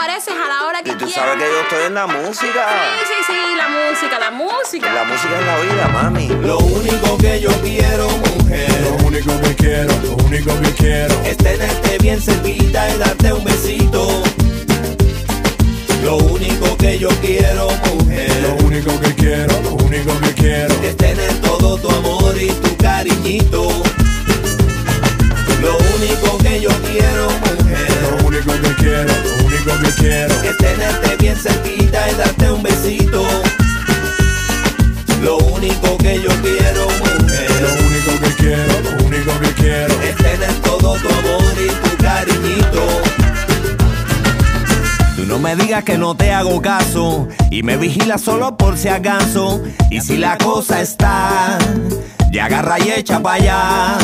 Apareces a la hora que Y tú quieras. sabes que yo estoy en la música. Sí, sí, sí, la música, la música. La música es la vida, mami. Lo único que yo quiero, mujer, Lo único que quiero, lo único que quiero es tenerte bien cerquita y darte un besito. Lo único que yo quiero, Lo mujer, único que quiero, lo único que quiero es tener todo tu amor y tu cariñito. Lo único que yo quiero, mujer, Lo único que quiero, lo único que quiero es tenerte bien cerquita y darte un besito. Lo único que yo quiero, Lo mujer, único que quiero, lo único que quiero es tener todo tu amor y tu cariñito. Tú no me digas que no te hago caso y me vigilas solo por si acaso. Y si la cosa está, ya agarra y echa pa' allá.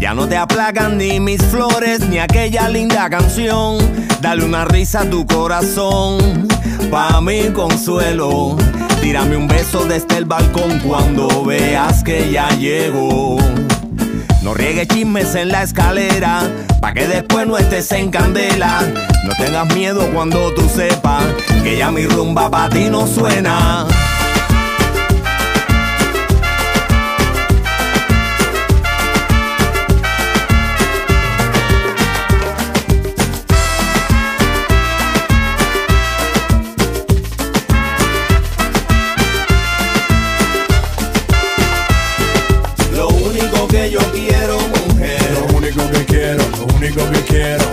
Ya no te aplacan ni mis flores ni aquella linda canción. Dale una risa a tu corazón, pa' mi consuelo. Tírame un beso desde el balcón cuando veas que ya llego. No riegues chismes en la escalera, pa' que después no estés en candela. No tengas miedo cuando tú sepas que ya mi rumba pa' ti no suena.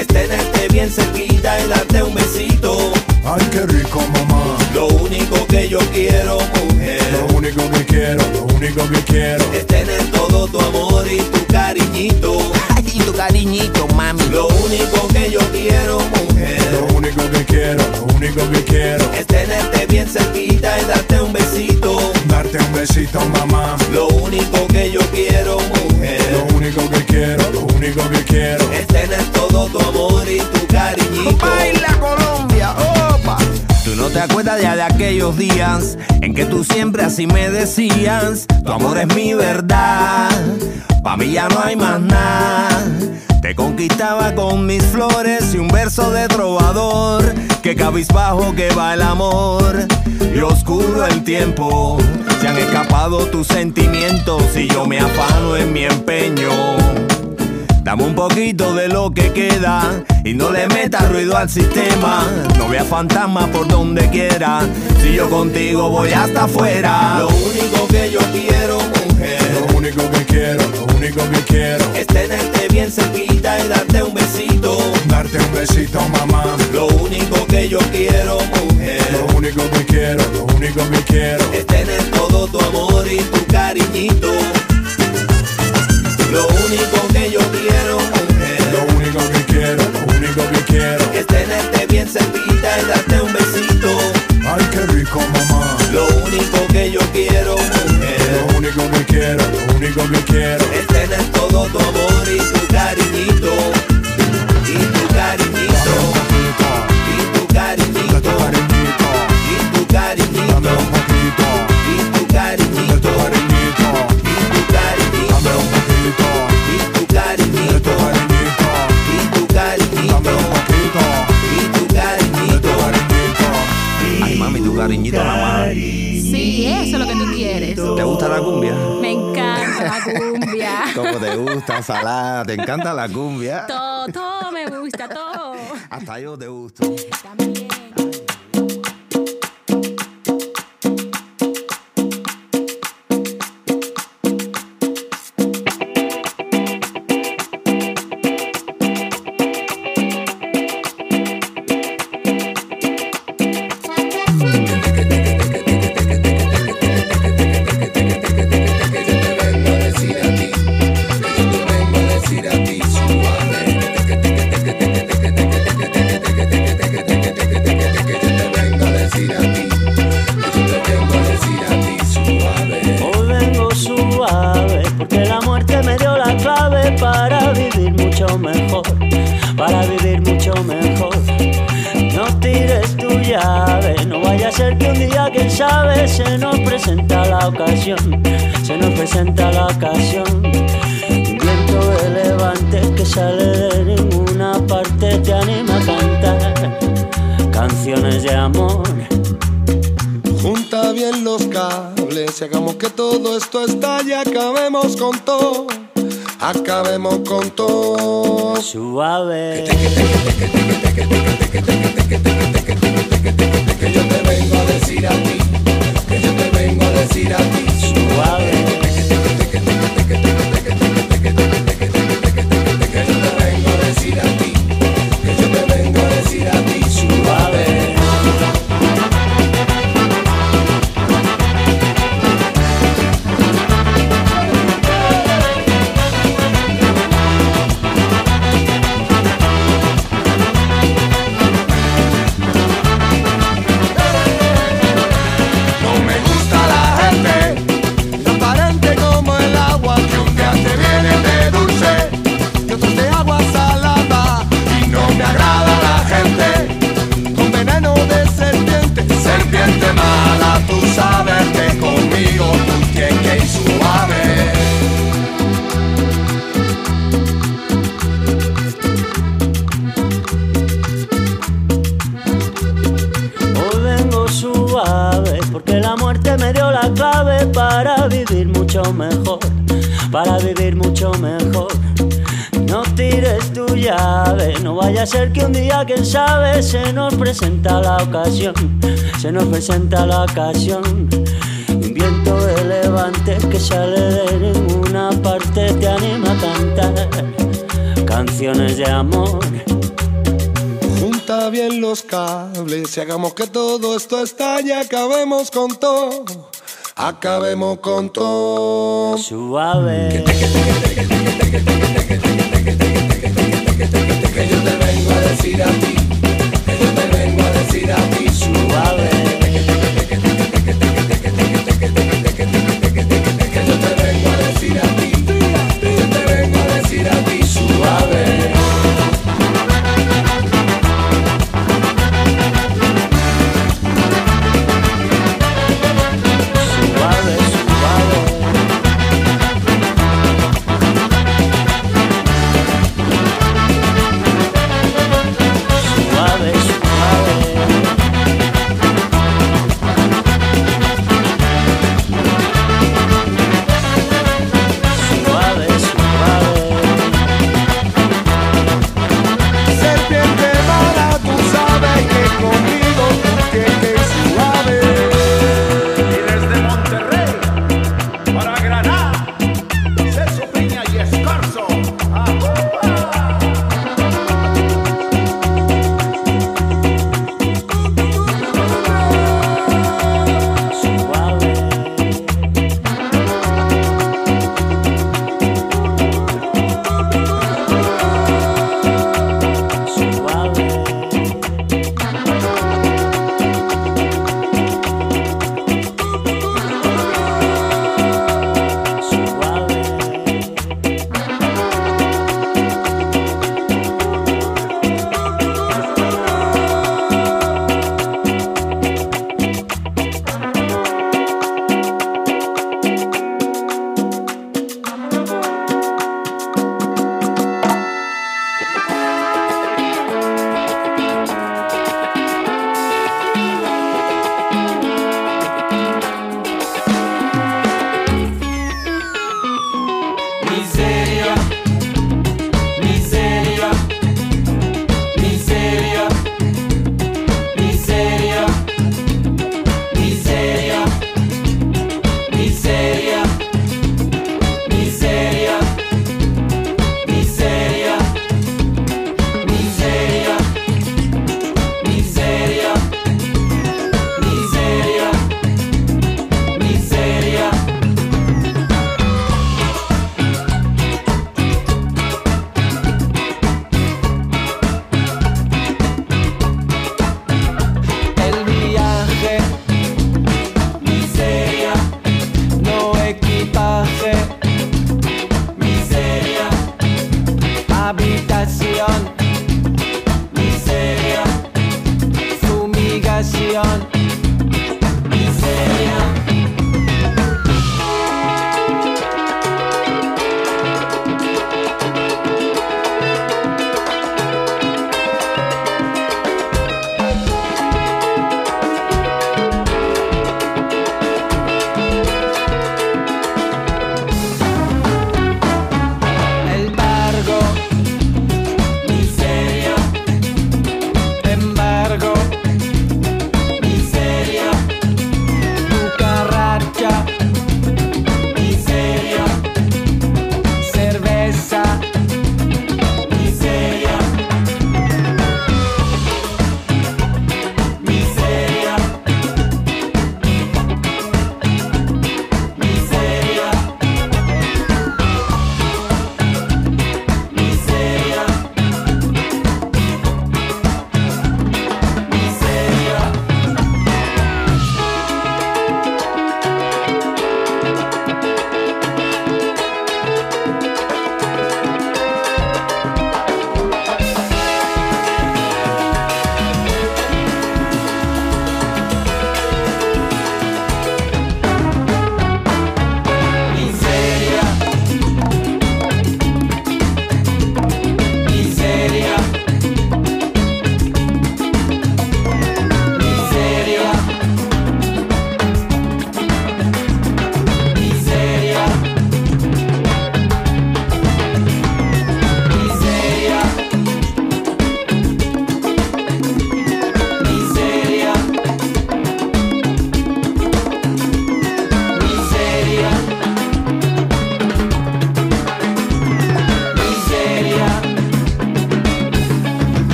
Es tenerte bien cerquita y darte un besito. Ay, qué rico, mamá Lo único que yo quiero, mujer, Lo único que quiero, lo único que quiero es tener todo tu amor y tu cariñito. Ay, tu cariñito, mami. Lo único que yo quiero, mujer, Lo único que quiero, lo único que quiero es tenerte bien cerquita y darte un besito. Darte un besito, mamá Lo único que yo quiero, mujer, único que quiero es tener todo tu amor y tu cariñito. Baila Colombia, opa. Tú no te acuerdas ya de aquellos días en que tú siempre así me decías, tu amor es mi verdad, pa' mí ya no hay más nada. Te conquistaba con mis flores y un verso de trovador, que cabizbajo que va el amor y oscuro el tiempo. Se han escapado tus sentimientos y yo me afano en mi empeño. Dame un poquito de lo que queda y no le metas ruido al sistema. No veas fantasmas por donde quiera. Si yo contigo voy hasta afuera. Lo único que yo quiero, mujer, Lo único que quiero, lo único que quiero es tenerte bien cerquita y darte un besito. Darte un besito, mamá Lo único que yo quiero, mujer, Lo único que quiero, lo único que quiero es tener todo tu amor y tu cariñito. Lo único que yo quiero, mujer. Lo único que quiero, lo único que quiero es tenerte bien cerquita y darte un besito. Ay, qué rico, mamá Lo único que yo quiero, mujer, Lo único que quiero, lo único que quiero es tener todo tu amor y tu cariñito. Y tu cariñito. Y tu cariñito. Date cariñito, Y tu cariñito. Te gusta, salada? ¿Te encanta la cumbia? todo, todo me gusta, todo. Hasta yo te gusto. También. acabemos con todo. Suave. bien sabe, se nos presenta la ocasión, se nos presenta la ocasión. Un viento de levante que sale de ninguna parte te anima a cantar canciones de amor. Junta bien los cables y hagamos que todo esto estalle, acabemos con todo. Acabemos con todo. Suave decir a ti, vengo a decir a ti.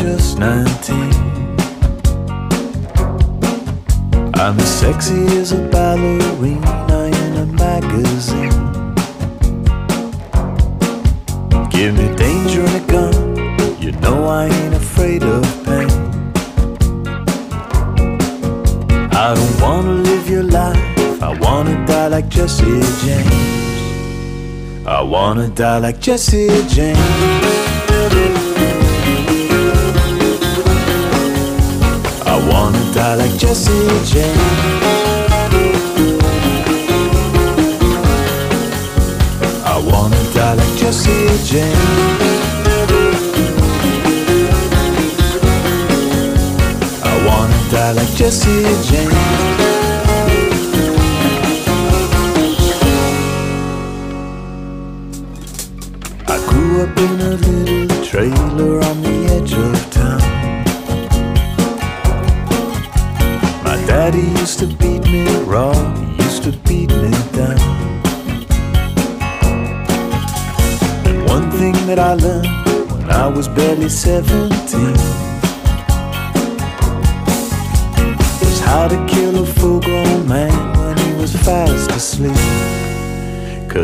Just 19. I'm as sexy as a ballerina in a magazine. Give me danger and a gun, you know I ain't afraid of pain. I don't wanna live your life, I wanna die like Jesse James. I wanna die like Jesse James. Wanna die like Jesse James. I wanna die like Jesse James. I wanna die like Jesse James.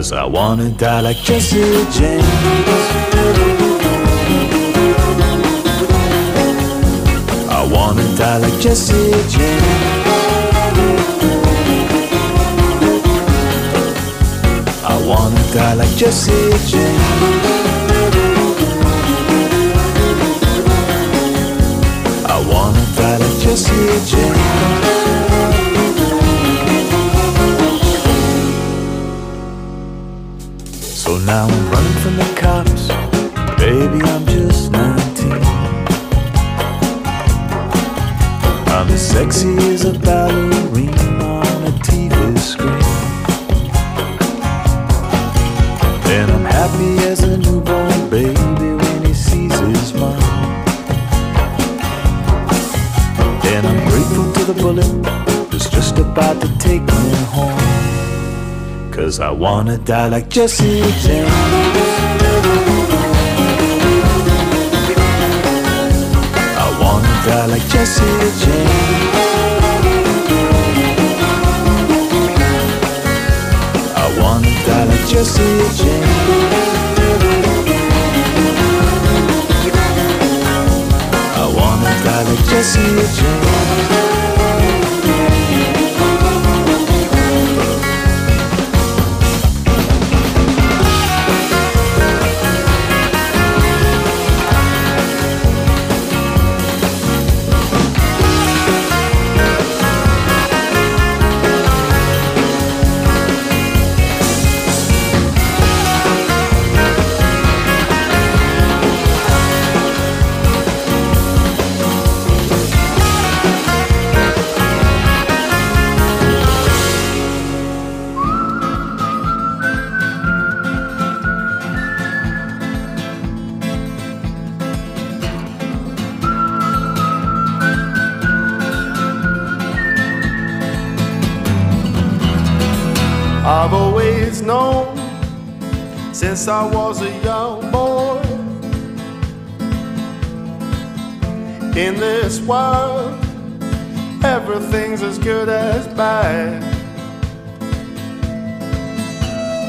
Cause I wanna die like Jesse James. I wanna die like Jesse James. I wanna die like Jesse James. I wanna die like Jesse James. So now I'm running from the cops. Baby, I'm just 19. I'm as sexy as a ballerina on a TV screen. And I'm happy as a newborn baby when he sees his mom. And I'm grateful to the bullet that's just about to take me home. Cause I wanna die like Jesse James. I wanna die like Jesse James. I wanna die like Jesse James. I wanna die like Jesse James. In this world, everything's as good as bad.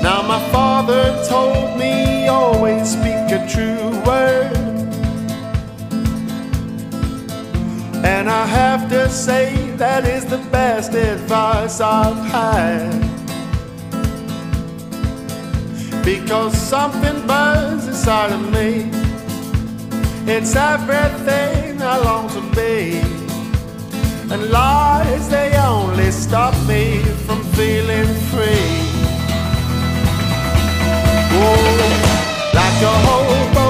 Now, my father told me always speak a true word, and I have to say that is the best advice I've had because something burns inside of me. It's everything I long to be, and lies they only stop me from feeling free. Oh, like a hobo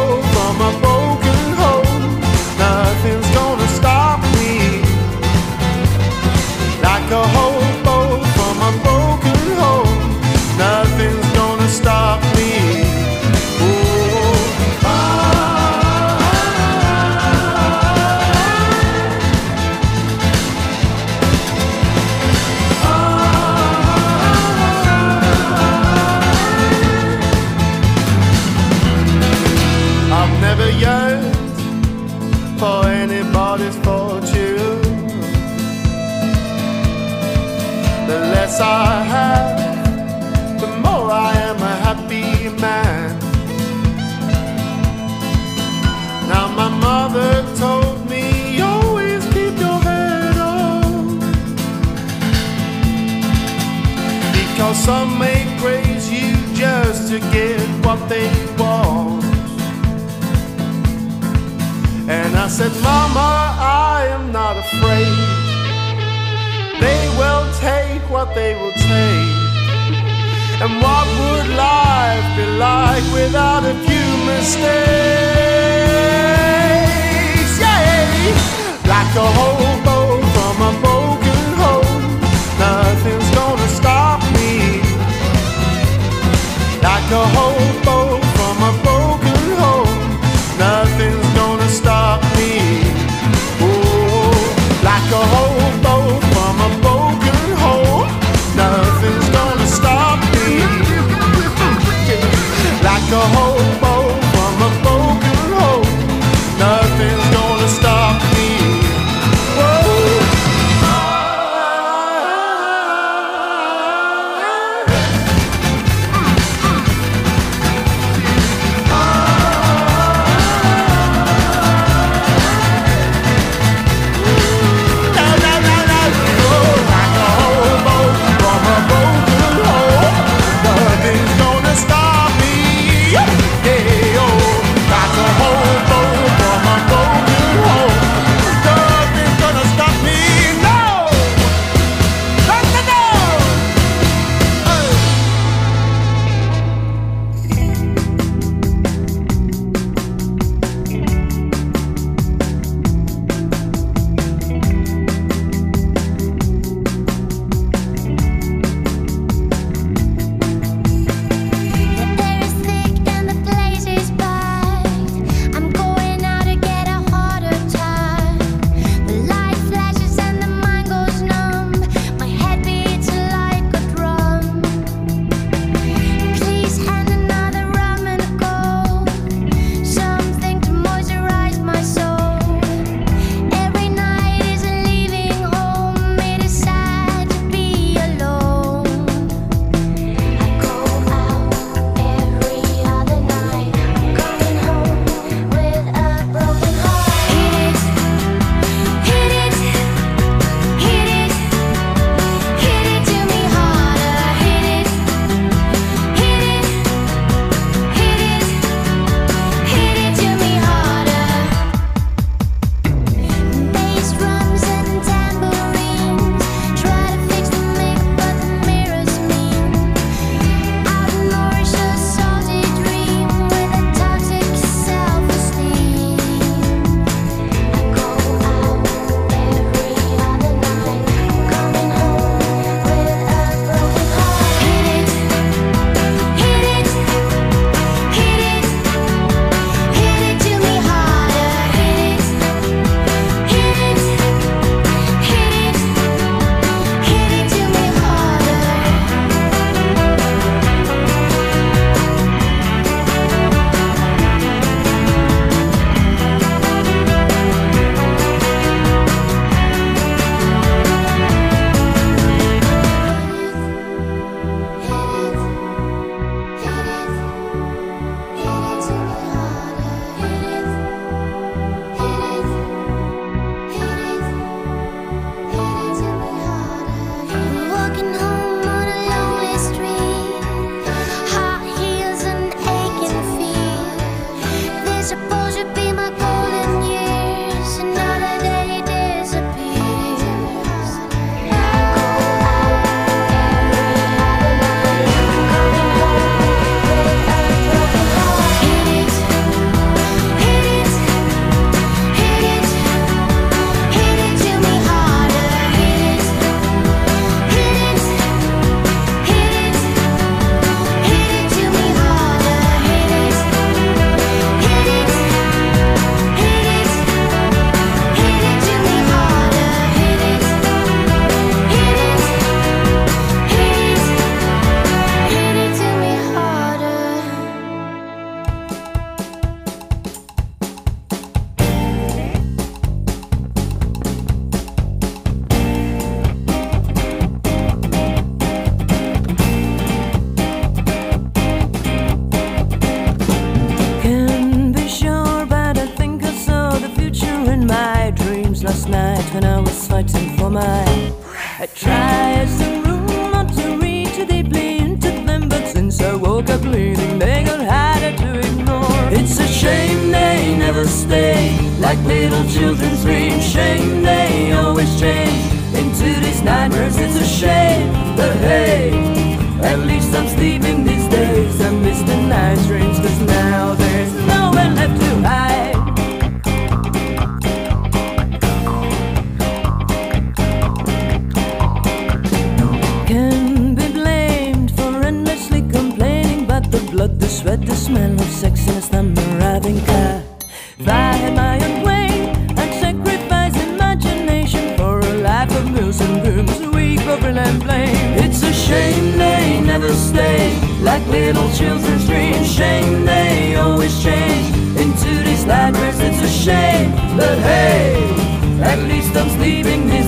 some may praise you just to get what they want. And I said mama I am not afraid. They will take what they will take. And what would life be like without a few mistakes? Yeah, like a hobo from a broken home, nothing's Like a hobo from a broken home, nothing's gonna stop me. Oh, like a from a broken home, nothing's gonna stop me. Like a but hey, at least I'm sleeping these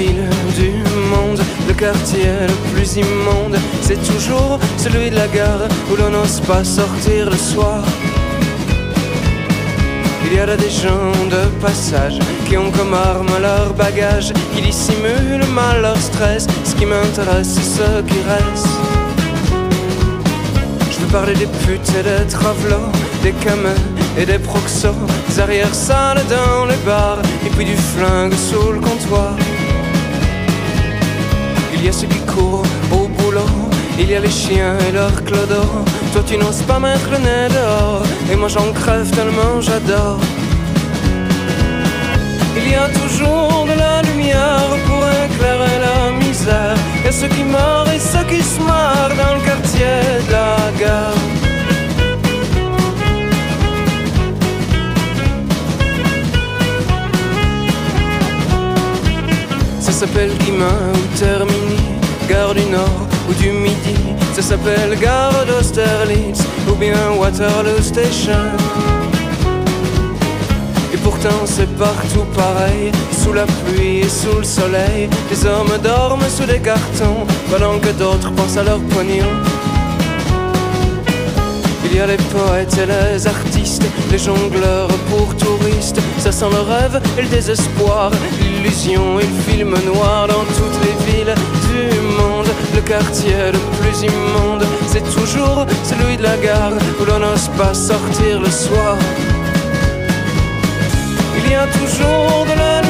villes du monde, le quartier le plus immonde, c'est toujours celui de la gare où l'on n'ose pas sortir le soir. Il y a là des gens de passage qui ont comme arme leur bagage, qui dissimulent mal leur stress. Ce qui m'intéresse, c'est ce qui reste. Je veux parler des putes et des travelots, des camins et des proxos, des arrières-salles dans les bars, et puis du flingue sous le comptoir. Il y a ceux qui courent au boulot, il y a les chiens et leurs clodos. Toi tu n'oses pas mettre le nez dehors, et moi j'en crève tellement j'adore. Il y a toujours de la lumière pour éclairer la misère. Et ceux qui meurent et ceux qui se marrent dans le quartier de la gare. S'appelle Guimain ou Termini, gare du Nord ou du Midi. Ça s'appelle gare d'Austerlitz ou bien Waterloo Station. Et pourtant c'est partout pareil, sous la pluie et sous le soleil. Les hommes dorment sous des cartons, pendant que d'autres pensent à leur pognon. Il y a les poètes et les artistes, les jongleurs pour touristes. Ça sent le rêve et le désespoir, l'illusion et le film noir dans toutes les villes du monde. Le quartier le plus immonde, c'est toujours celui de la gare où l'on n'ose pas sortir le soir. Il y a toujours de la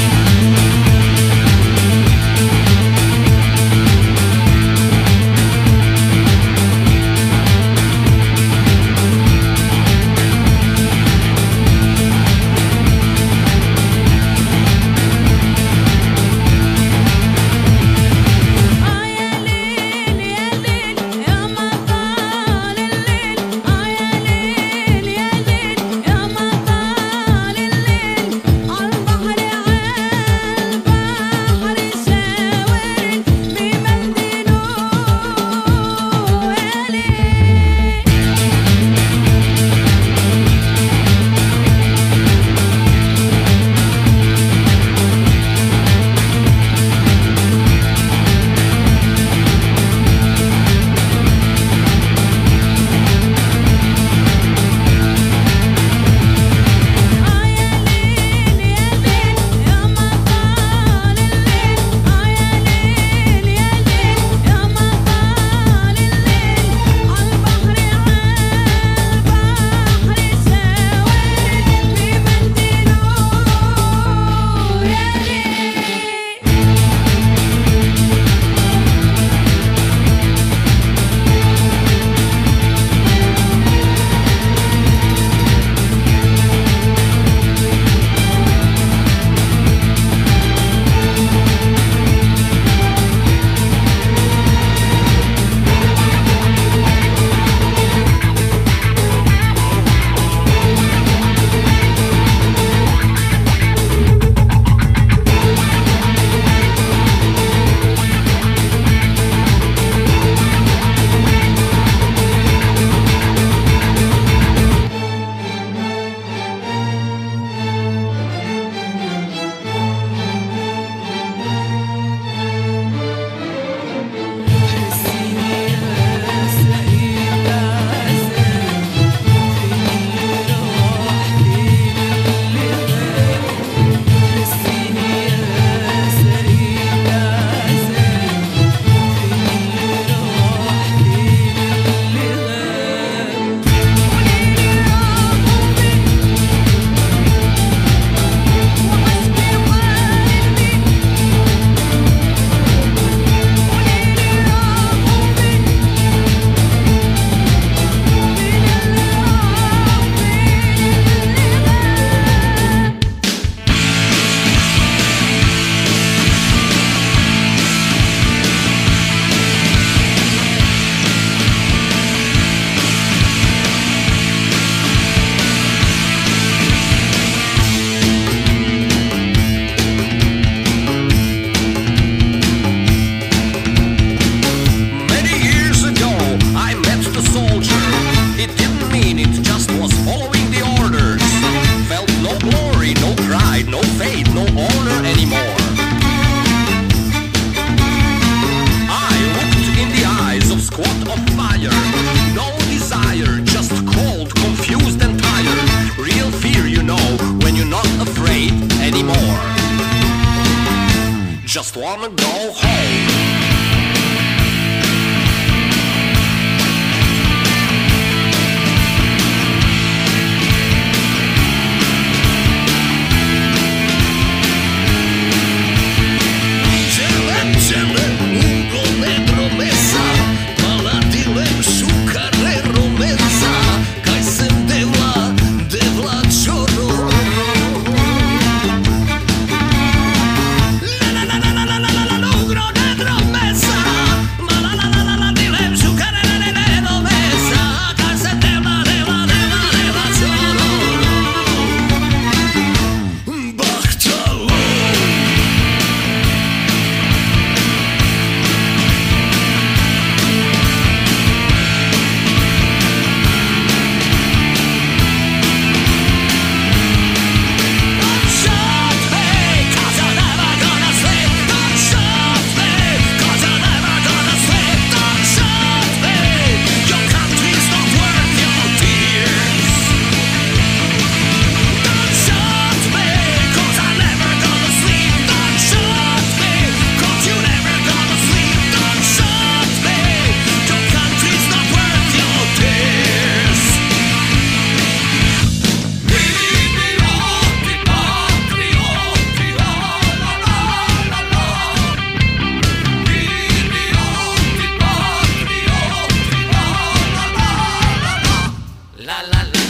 swarming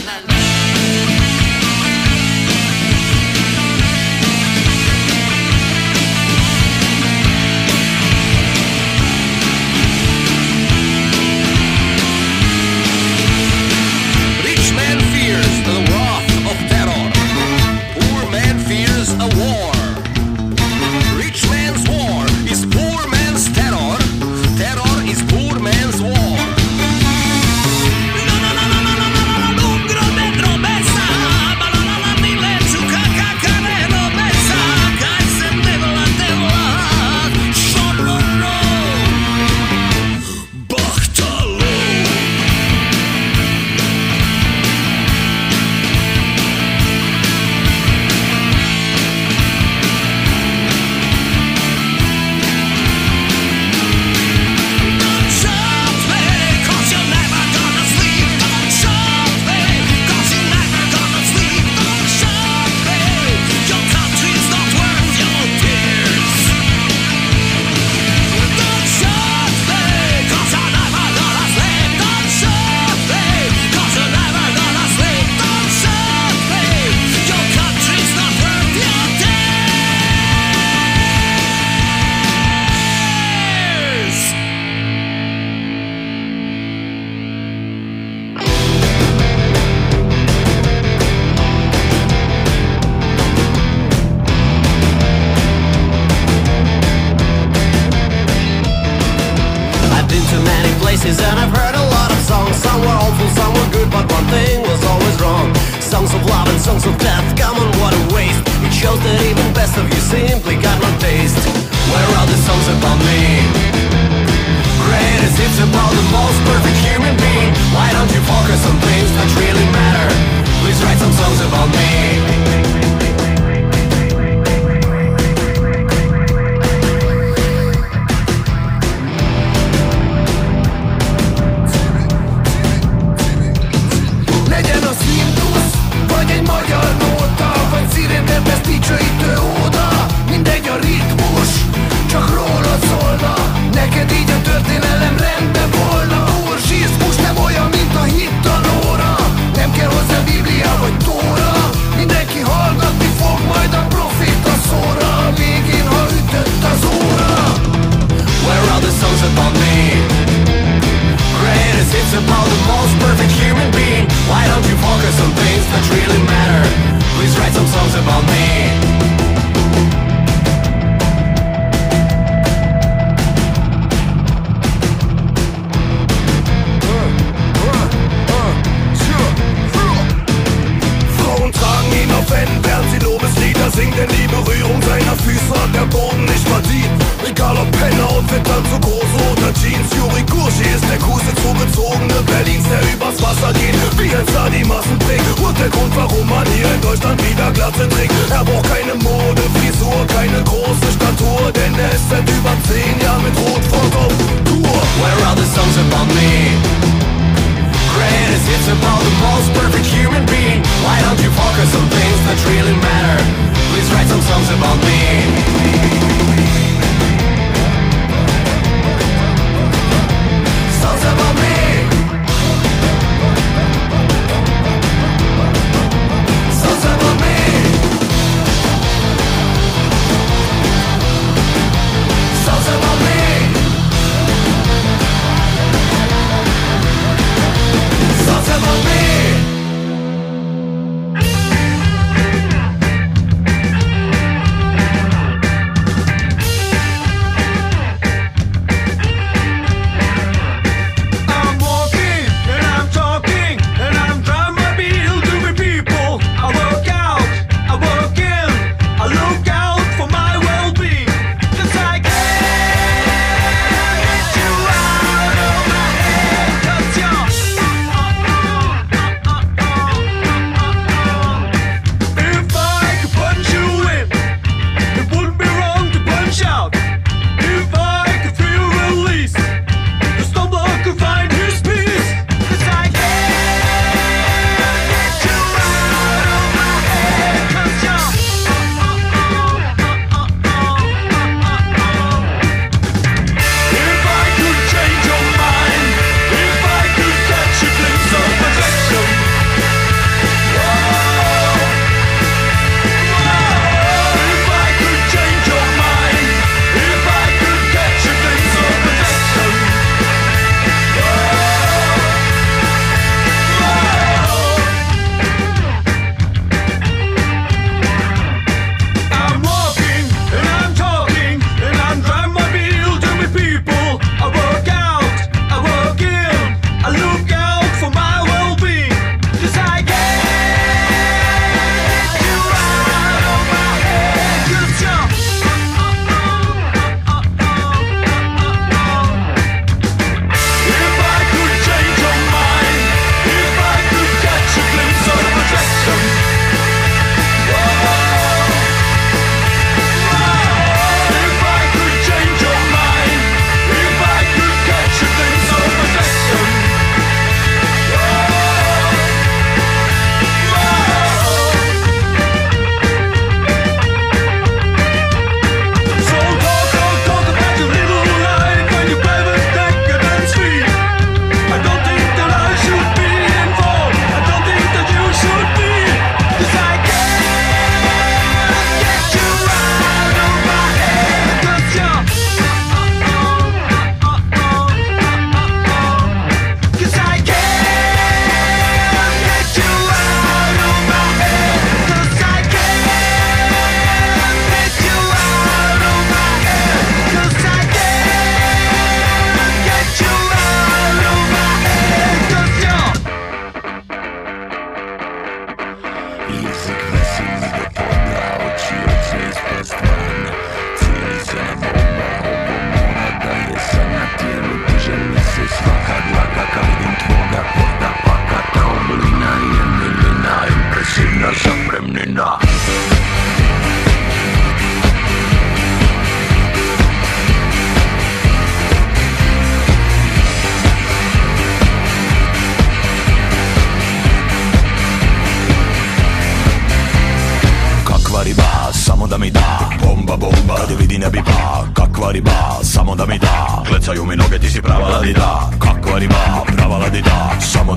la la.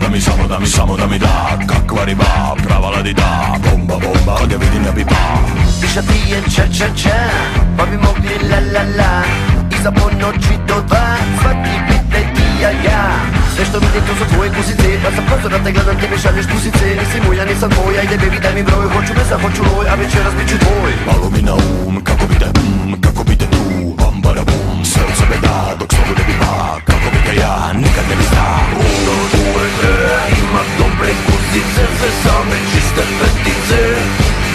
Da mi samo, da mi samo, da mi da. Kakva riba, prava ladi da. Bomba, bomba, kad je vidim ja bi pa. Ba Dišati je ča, ča, ča Pa bi mogli la, la, la. I za po noći do dva Svaki pite ti ja, ja. Sve što vidim to su tvoje kusice Pa sam prozor da te gledam, ti mi šalješ kusice Nisi moja, nisam tvoja, ide baby daj mi broj. Hoću me, hoću loj, a večeras bit ću tvoj. Malo mi na um, kako bi te, um, kako bi te ono srce me da dok bi ba Kako bi ga ja nikad ne bi zna ima dobre kuzice Sve same čiste petice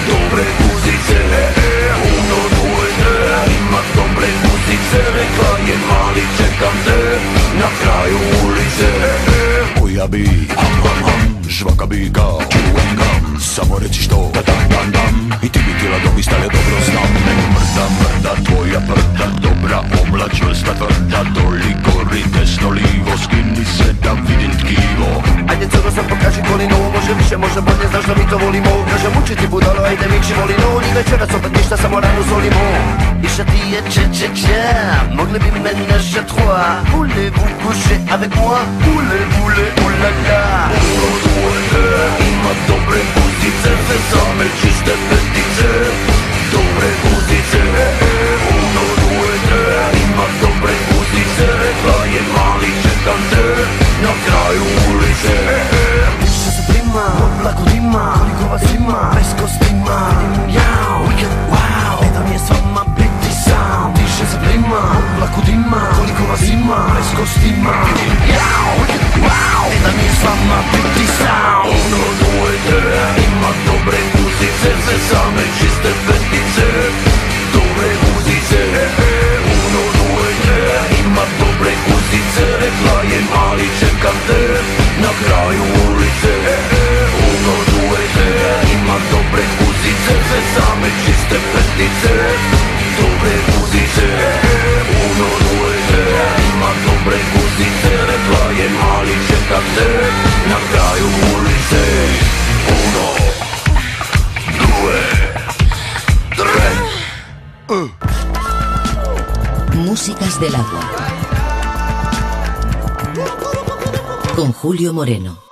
Dobre kuzice e, e, Puno duete, ima dobre kuzice Rekla je mali čekam te. Na kraju ulice e, Koja bi ham ham ham. Žvaka bi ga, čuvam gam Samo reci što, da dam, dam, dam I ti bi tila dobi stale dobro znam. Mrda, mrda, tvoja prda Dobra, omla, čvrsta, tvrda Doli, gori, desno, livo Skini se da vidim tkivo Ajde curo sam pokaži kolino. Može više, može bolje, znaš da mi to volimo Kažem uči ti budalo, ajde mi či volino Ni večeras opet ništa, samo rano solimo Iša ti je če, če, če Mogli bi ménage à trois Voulez-vous coucher avec moi Voulez, voulez, oh Лера има добре гузице, се саме чисте петице Добре гузице, е, е, унорувате Има добре гузице, рекла е маличе танте На краю улице, е, е Ще се прима, мъпла годима, коликова зима Без костима, видим яу, уикенд, вау Ето ми е свън, мам, Wow, discesa prima, oblaku dima, koliko vas ima, presko stima Jao, wow, da mi s vama biti sao Ono nujte, ima dobre kuzice, sve same čiste petice Julio Moreno.